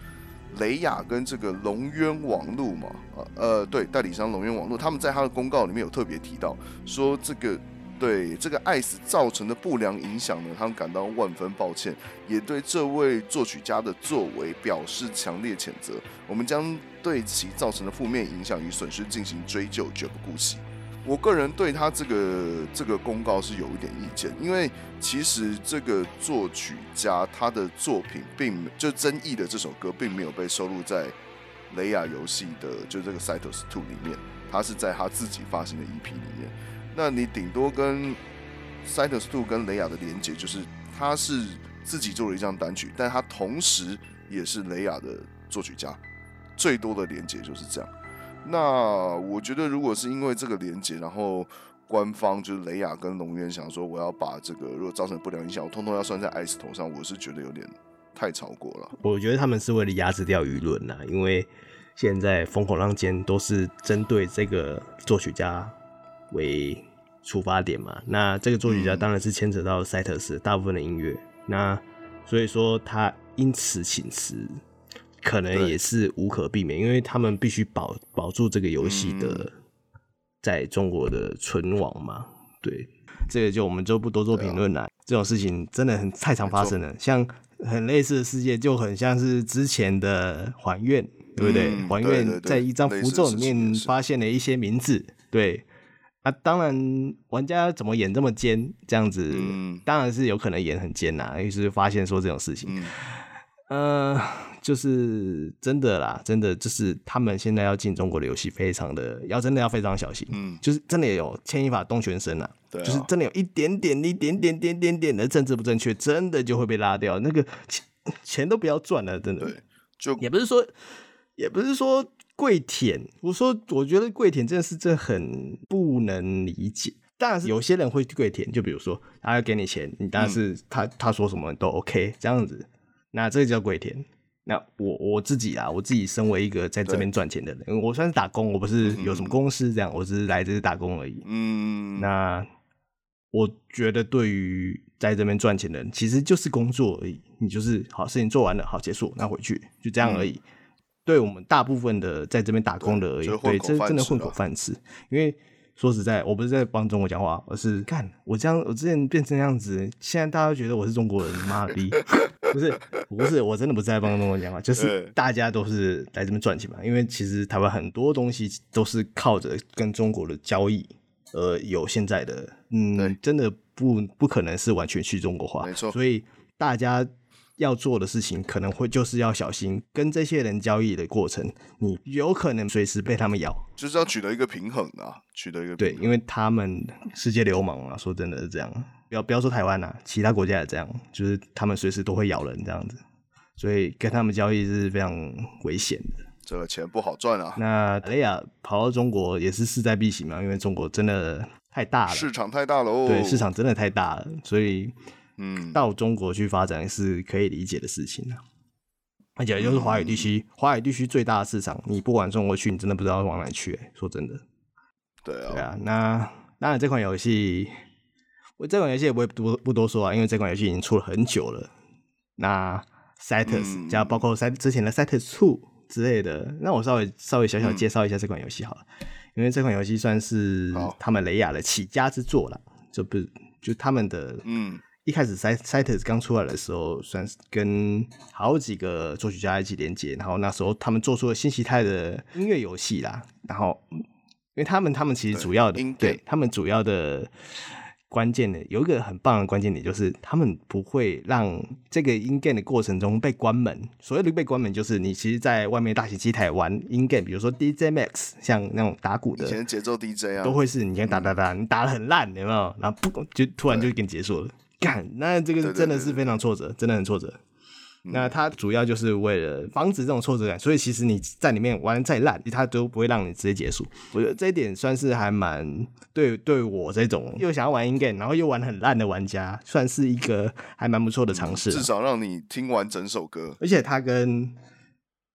雷亚跟这个龙渊网络嘛，呃呃，对，代理商龙渊网络，他们在他的公告里面有特别提到，说这个对这个艾斯造成的不良影响呢，他们感到万分抱歉，也对这位作曲家的作为表示强烈谴责。我们将对其造成的负面影响与损失进行追究，绝不姑息。我个人对他这个这个公告是有一点意见，因为其实这个作曲家他的作品并就争议的这首歌并没有被收录在雷亚游戏的就这个 Cytos Two 里面，他是在他自己发行的 EP 里面。那你顶多跟 Cytos Two 跟雷亚的连接就是他是自己做了一张单曲，但他同时也是雷亚的作曲家，最多的连接就是这样。那我觉得，如果是因为这个连结，然后官方就是雷亚跟龙渊想说，我要把这个如果造成不良影响，我通通要算在艾斯头上，我是觉得有点太超过了。我觉得他们是为了压制掉舆论呐，因为现在风口浪尖都是针对这个作曲家为出发点嘛。那这个作曲家当然是牵扯到赛特斯大部分的音乐，那所以说他因此请辞。可能也是无可避免，因为他们必须保保住这个游戏的在中国的存亡嘛。对，这个就我们就不多做评论了。这种事情真的很太常发生了，像很类似的世界，就很像是之前的还愿，对不对？还愿在一张符咒里面发现了一些名字，对啊，当然玩家怎么演这么奸，这样子，当然是有可能演很奸呐，于是发现说这种事情。呃，就是真的啦，真的就是他们现在要进中国的游戏，非常的要真的要非常小心。嗯，就是真的有牵一发动全身啊。对啊，就是真的有一点点、一点点、点点点的政治不正确，真的就会被拉掉。那个钱钱都不要赚了，真的。对，就也不是说，也不是说。跪舔，我说我觉得跪舔真的是这很不能理解。当然是有些人会跪舔，就比如说他要给你钱，你当然是他、嗯、他说什么都 OK 这样子，那这个叫跪舔。那我我自己啊，我自己身为一个在这边赚钱的人，我算是打工，我不是有什么公司这样，嗯、我只是来这里打工而已。嗯，那我觉得对于在这边赚钱的人，其实就是工作而已，你就是好事情做完了，好结束，那回去就这样而已。嗯、对我们大部分的在这边打工的而已，对，这真的混口饭吃，因为。说实在，我不是在帮中国讲话，而是看我这样，我之前变成这样子，现在大家都觉得我是中国人，妈的逼！不是，不是，我真的不是在帮中国讲话，就是大家都是来这边赚钱嘛。因为其实台湾很多东西都是靠着跟中国的交易而有现在的，嗯，真的不不可能是完全去中国化，没错。所以大家。要做的事情可能会就是要小心跟这些人交易的过程，你有可能随时被他们咬，就是要取得一个平衡啊，取得一个平衡。对，因为他们世界流氓啊，说真的是这样，不要不要说台湾啊，其他国家也这样，就是他们随时都会咬人这样子，所以跟他们交易是非常危险的，这个钱不好赚啊。那雷亚跑到中国也是势在必行嘛，因为中国真的太大了，市场太大了哦，对，市场真的太大了，所以。嗯，到中国去发展是可以理解的事情啊，而且就是华语地区，华、嗯、语地区最大的市场，你不管中国去，你真的不知道往哪去、欸。说真的，对啊，对啊。那当然，这款游戏，我这款游戏也不会多不多说啊，因为这款游戏已经出了很久了。那 Cytus 加包括之前的 Cytus Two 之类的，那我稍微稍微小小介绍一下这款游戏好了，嗯、因为这款游戏算是他们雷亚的起家之作了，就不就他们的嗯。一开始 Cytus 刚出来的时候，算是跟好几个作曲家一起连接，然后那时候他们做出了新形态的音乐游戏啦。然后，因为他们他们其实主要的，对，对他们主要的关键的有一个很棒的关键点，就是他们不会让这个 in game 的过程中被关门。所谓的被关门，就是你其实在外面大型机台玩 in game，比如说 DJ Max，像那种打鼓的，以前节奏 DJ 啊，都会是你先打打打，嗯、你打的很烂，有没有？然后不就突然就给你结束了。干，那这个真的是非常挫折，真的很挫折。嗯、那它主要就是为了防止这种挫折感，所以其实你在里面玩得再烂，它都不会让你直接结束。我觉得这一点算是还蛮对，对我这种又想要玩 in game，然后又玩很烂的玩家，算是一个还蛮不错的尝试。至少让你听完整首歌，而且它跟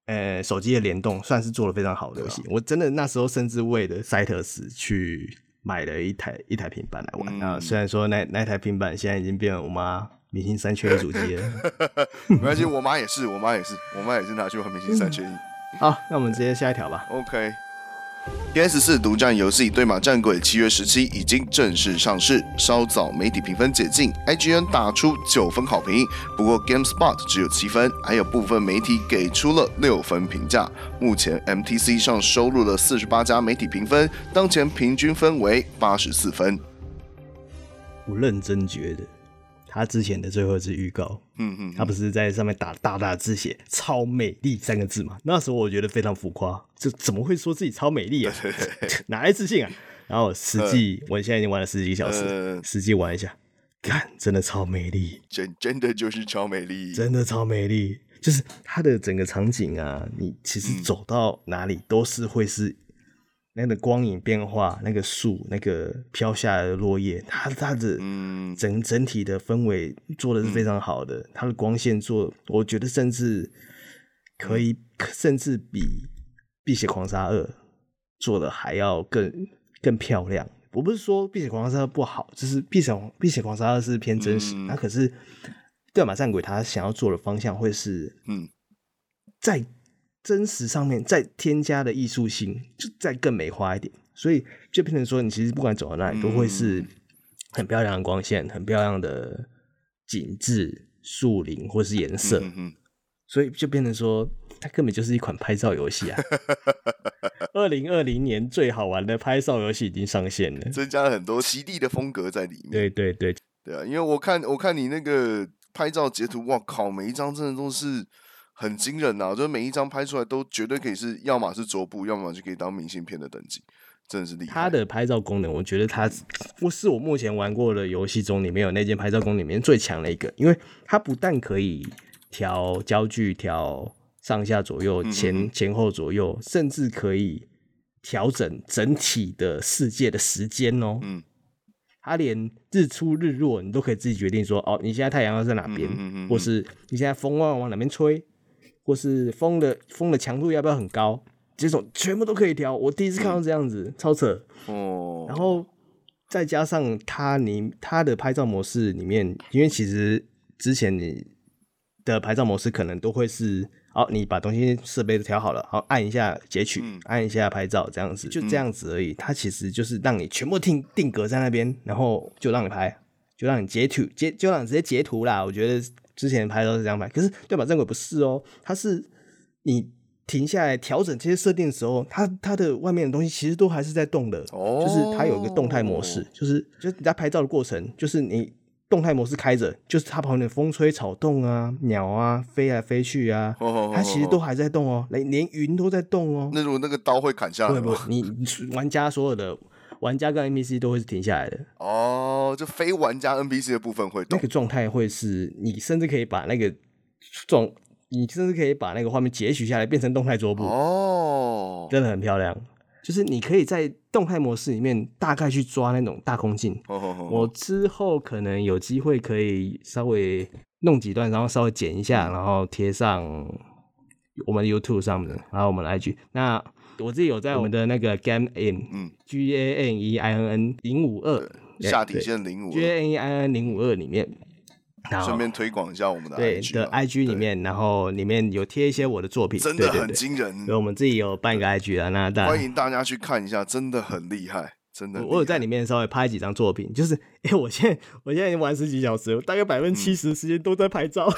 呃手机的联动算是做的非常好的游戏。啊、我真的那时候甚至为了赛特斯去。买了一台一台平板来玩，啊、嗯，虽然说那那台平板现在已经变成我妈明星三缺一主机了，没关系，我妈也是，我妈也是，我妈也是拿去玩明星三缺一。好，那我们直接下一条吧。OK。PS 四独占游戏《对马战鬼》七月十七已经正式上市，稍早媒体评分解禁，IGN 打出九分好评，不过 GameSpot 只有七分，还有部分媒体给出了六分评价。目前 MTC 上收录了四十八家媒体评分，当前平均分为八十四分。我认真觉得。他之前的最后一次预告，嗯嗯，他不是在上面打大大字写“超美丽”三个字嘛？那时候我觉得非常浮夸，就怎么会说自己超美丽啊？哪来自信啊？然后实际，我现在已经玩了十几个小时，实际玩一下，看，真的超美丽，真真的就是超美丽，真的超美丽，就是它的整个场景啊，你其实走到哪里都是会是。那个光影变化，那个树，那个飘下来的落叶，它它的整整体的氛围做的是非常好的。它的光线做，我觉得甚至可以，甚至比《碧血狂杀二》做的还要更更漂亮。我不是说《碧血狂杀二》不好，就是《碧血碧血狂杀二》是偏真实，那可是《对马战鬼》他想要做的方向会是，嗯，在。真实上面再添加的艺术性，就再更美化一点，所以就变成说，你其实不管走到哪里，都会是很漂亮的光线，很漂亮的景致、树林或是颜色，所以就变成说，它根本就是一款拍照游戏啊！二零二零年最好玩的拍照游戏已经上线了，增加了很多奇地的风格在里面。对对对，对啊，因为我看我看你那个拍照截图，哇靠，每一张真的都是。很惊人呐、啊！就是每一张拍出来都绝对可以是，要么是桌布，要么就可以当明信片的等级，真的是厉害。它的拍照功能，我觉得它不是我目前玩过的游戏中里面有那件拍照功能里面最强的一个，因为它不但可以调焦距、调上下左右、前前后左右，甚至可以调整整体的世界的时间哦。嗯，它连日出日落你都可以自己决定说，哦，你现在太阳要在哪边，或是你现在风要往哪边吹，或是风的风的强度要不要很高，这种全部都可以调。我第一次看到这样子，嗯、超扯哦。然后再加上它你它的拍照模式里面，因为其实之前你的拍照模式可能都会是。好，你把东西设备都调好了，好，按一下截取，嗯、按一下拍照，这样子就这样子而已。它其实就是让你全部定定格在那边，然后就让你拍，就让你截图截，就让你直接截图啦。我觉得之前拍都是这样拍，可是对吧？正轨不是哦，它是你停下来调整这些设定的时候，它它的外面的东西其实都还是在动的，哦、就是它有一个动态模式，就是就是你在拍照的过程，就是你。动态模式开着，就是它旁边的风吹草动啊，鸟啊飞来飞去啊，它其实都还在动哦，连连云都在动哦。那如果那个刀会砍下来吗？不不，你玩家所有的玩家跟 NPC 都会是停下来的。哦，就非玩家 NPC 的部分会动。那个状态会是你甚至可以把那个状，你甚至可以把那个画面截取下来变成动态桌布。哦，真的很漂亮。就是你可以在动态模式里面大概去抓那种大空镜。Oh, oh, oh. 我之后可能有机会可以稍微弄几段，然后稍微剪一下，然后贴上我们 YouTube 上面，然后我们的 IG。那我自己有在我们的那个 Game In，嗯，G A N E I N N 零五二下底线零五 G A N E I N 零五二里面。顺便推广一下我们的 IG 对的 IG 里面，然后里面有贴一些我的作品，真的很惊人。所以我们自己有办一个 IG 啊，那大欢迎大家去看一下，真的很厉害，真的。我有在里面稍微拍几张作品，就是 哎，我现在我现在已经玩十几小时，我大概百分之七十时间都在拍照，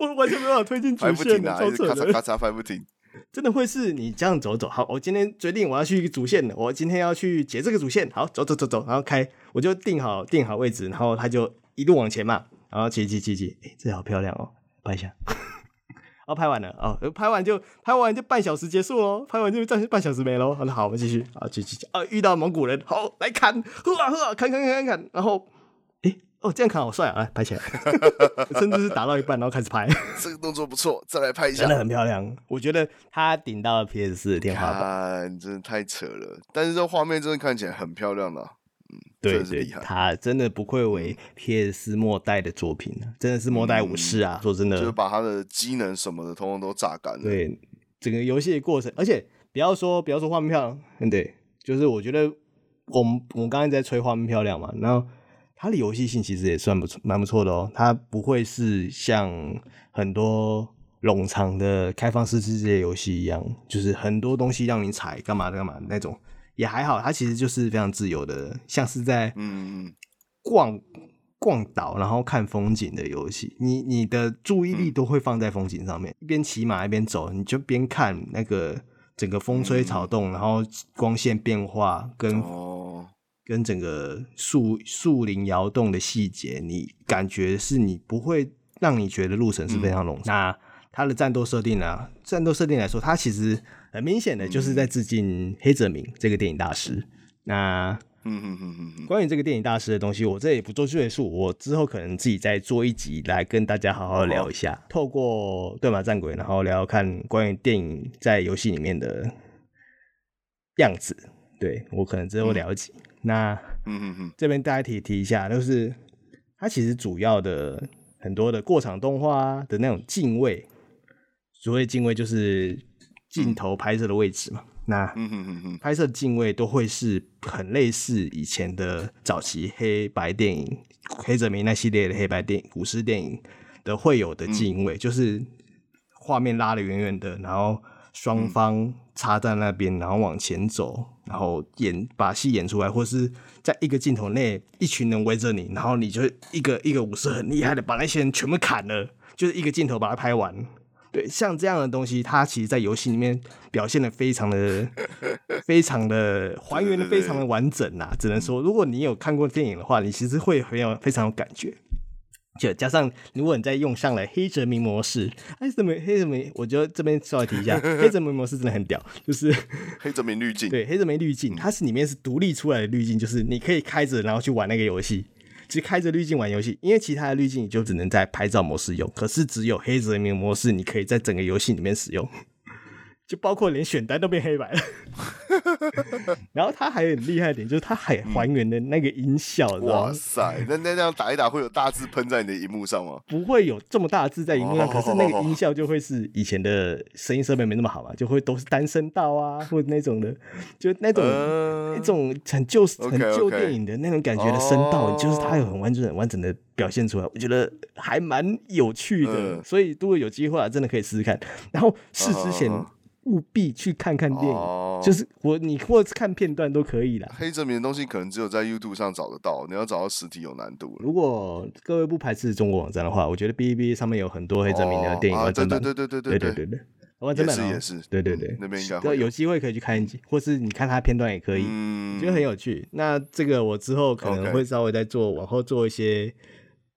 我完全没办法推进主线，超扯的，咔嚓拍不停。真的会是你这样走走，好，我今天决定我要去一个主线了，我今天要去截这个主线，好，走走走走，然后开，我就定好定好位置，然后他就。一路往前嘛，然后骑骑骑骑，哎、这好漂亮哦，拍一下，哦，拍完了哦，拍完就拍完就半小时结束喽，拍完就暂时半小时没喽，好，好，我们继续，啊，继续，啊，遇到蒙古人，好，来砍，呵啊呵啊，砍砍砍砍砍，然后，哎、哦，这样砍好帅啊，来拍起来，甚至是打到一半然后开始拍，这个动作不错，再来拍一下，真的很漂亮，我觉得他顶到了 PS 四的天花板，真的太扯了，但是这画面真的看起来很漂亮了。嗯，对对，他真的不愧为 PS 末代的作品，真的是末代武士啊！嗯、说真的，就是把他的机能什么的，通通都榨干了。对，整个游戏的过程，而且不要说不要说画面漂亮，嗯，对，就是我觉得我们我们刚才在吹画面漂亮嘛，然后它的游戏性其实也算不错，蛮不错的哦。它不会是像很多冗长的开放式世界游戏一样，就是很多东西让你踩干嘛干嘛那种。也还好，它其实就是非常自由的，像是在嗯逛逛岛，然后看风景的游戏。你你的注意力都会放在风景上面，一边骑马一边走，你就边看那个整个风吹草动，然后光线变化跟跟整个树树林摇动的细节，你感觉是你不会让你觉得路程是非常冗长。那它的战斗设定啊，战斗设定来说，它其实。很明显的就是在致敬黑泽明这个电影大师。那嗯嗯嗯嗯，关于这个电影大师的东西，我这也不做赘述，我之后可能自己再做一集来跟大家好好聊一下。透过对马战鬼，然后聊聊看关于电影在游戏里面的样子。对，我可能之后聊一集。那嗯嗯嗯，这边大家提提一下，就是它其实主要的很多的过场动画的那种敬畏，所谓敬畏就是。镜头拍摄的位置嘛，那拍摄敬畏都会是很类似以前的早期黑白电影，黑泽明那系列的黑白电影、古诗电影的会有的镜位，就是画面拉的远远的，然后双方插在那边，然后往前走，然后演把戏演出来，或是在一个镜头内，一群人围着你，然后你就一个一个武士很厉害的把那些人全部砍了，就是一个镜头把它拍完。对，像这样的东西，它其实，在游戏里面 表现的非常的、非常的还原的非常的完整呐。只能说，如果你有看过电影的话，你其实会很有非常有感觉。就加上，如果你再用上了黑泽明模式，黑泽明，黑泽明，我觉得这边稍微提一下，黑泽明模式真的很屌，就是黑泽明滤镜。对，黑泽明滤镜，它是里面是独立出来的滤镜，就是你可以开着，然后去玩那个游戏。只开着滤镜玩游戏，因为其他的滤镜你就只能在拍照模式用，可是只有黑泽明模式，你可以在整个游戏里面使用。就包括连选单都变黑白了，然后它还很厉害一点，就是它还还原的那个音效，嗯、哇塞！那那这样打一打会有大字喷在你的荧幕上吗？不会有这么大的字在荧幕上，可是那个音效就会是以前的声音设备没那么好嘛，就会都是单声道啊，或者那种的，就那种、呃、一种很旧很旧电影的那种感觉的声道，哦、就是它有很完整很完整的表现出来，我觉得还蛮有趣的。呃、所以如果有机会啊，真的可以试试看。然后试之前。哦务必去看看电影，哦、就是我你或者看片段都可以啦。黑泽明的东西可能只有在 YouTube 上找得到，你要找到实体有难度。如果各位不排斥中国网站的话，我觉得哔哩哔哩上面有很多黑泽明的电影完整版。对对对对对对对。对，完整版也是对对对，那边应该有。机会可以去看一集，或是你看他片段也可以，嗯，觉得很有趣。那这个我之后可能会稍微再做，往后做一些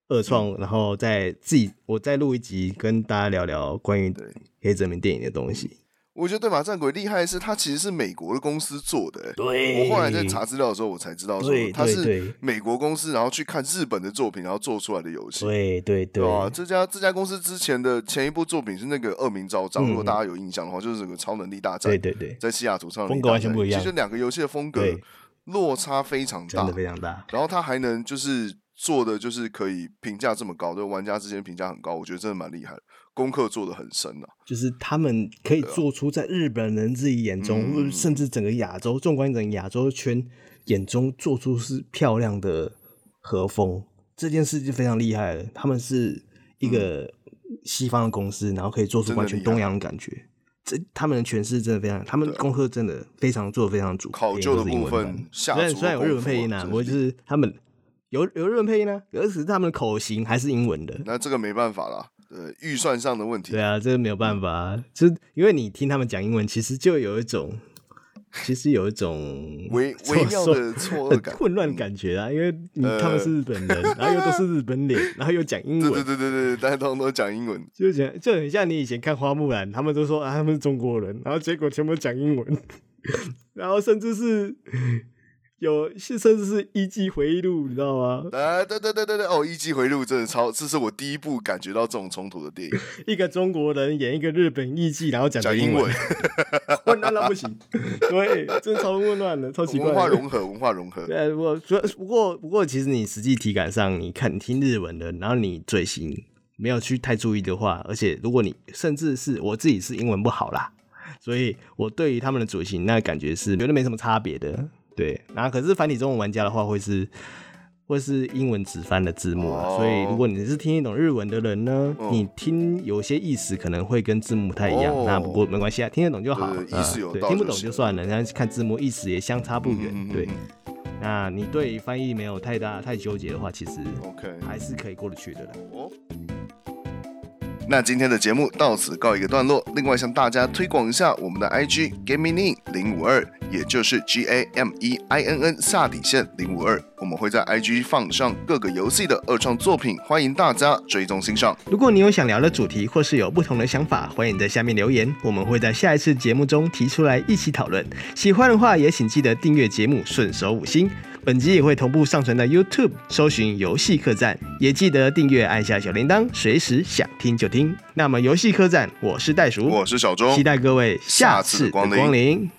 二创，然后再自己我再录一集跟大家聊聊关于黑泽明电影的东西。我觉得《对马战鬼》厉害的是，它其实是美国的公司做的。对，我后来在查资料的时候，我才知道说它是美国公司，然后去看日本的作品，然后做出来的游戏。对对对，啊，这家这家公司之前的前一部作品是那个《恶名昭彰》，如果大家有印象的话，就是整个超能力大战。对对对，在西雅图超能力大战，风格完全不一样。其实两个游戏的风格落差非常大，真的非常大。然后它还能就是做的就是可以评价这么高，对玩家之间评价很高，我觉得真的蛮厉害的。功课做的很深啊，就是他们可以做出在日本人自己眼中，啊、甚至整个亚洲，纵观整个亚洲圈眼中，做出是漂亮的和风，这件事就非常厉害了。他们是一个西方的公司，然后可以做出完全东洋的感觉，这他们的诠释真的非常，他们功课真的非常做的非常足。考究的部分，虽然虽然有日文配音啊，不过就是他们有有日文配音呢、啊，而是他们的口型还是英文的，那这个没办法啦。呃，预算上的问题。对啊，这个没有办法，嗯、就是因为你听他们讲英文，其实就有一种，其实有一种 微微妙的错愕感、混乱感觉啊。因为你他们是日本人，呃、然后又都是日本脸，然后又讲英文，对对对对对，大家通通都讲英文，就讲就很像你以前看花木兰，他们都说啊他们是中国人，然后结果全部讲英文，然后甚至是。有，甚至是一季回忆录，你知道吗？啊，对对对对对，哦，一季回忆录真的超，这是我第一部感觉到这种冲突的电影。一个中国人演一个日本艺伎，然后讲英文，混乱到不行。对，真的超混乱的，超奇怪。文化融合，文化融合。对，不过不过不过，其实你实际体感上，你看你听日文的，然后你嘴型没有去太注意的话，而且如果你甚至是我自己是英文不好啦，所以我对于他们的嘴型那感觉是觉得没什么差别的。对，然后可是繁体中文玩家的话，会是会是英文直翻的字幕啊。Oh. 所以如果你是听得懂日文的人呢，oh. 你听有些意思可能会跟字幕不太一样。Oh. 那不过没关系啊，听得懂就好。意思有道，对，听不懂就算了，然后看字幕意思也相差不远。Mm hmm. 对，那你对翻译没有太大太纠结的话，其实 OK 还是可以过得去的。Oh. 那今天的节目到此告一个段落。另外向大家推广一下我们的 IG Gaming 零五二，也就是 G A M E I N N 下底线零五二。我们会在 IG 放上各个游戏的二创作品，欢迎大家追踪欣赏。如果你有想聊的主题，或是有不同的想法，欢迎在下面留言，我们会在下一次节目中提出来一起讨论。喜欢的话，也请记得订阅节目，顺手五星。本集也会同步上传到 YouTube，搜寻“游戏客栈”，也记得订阅，按下小铃铛，随时想听就听。那么，游戏客栈，我是袋鼠，我是小钟，期待各位下次的光临。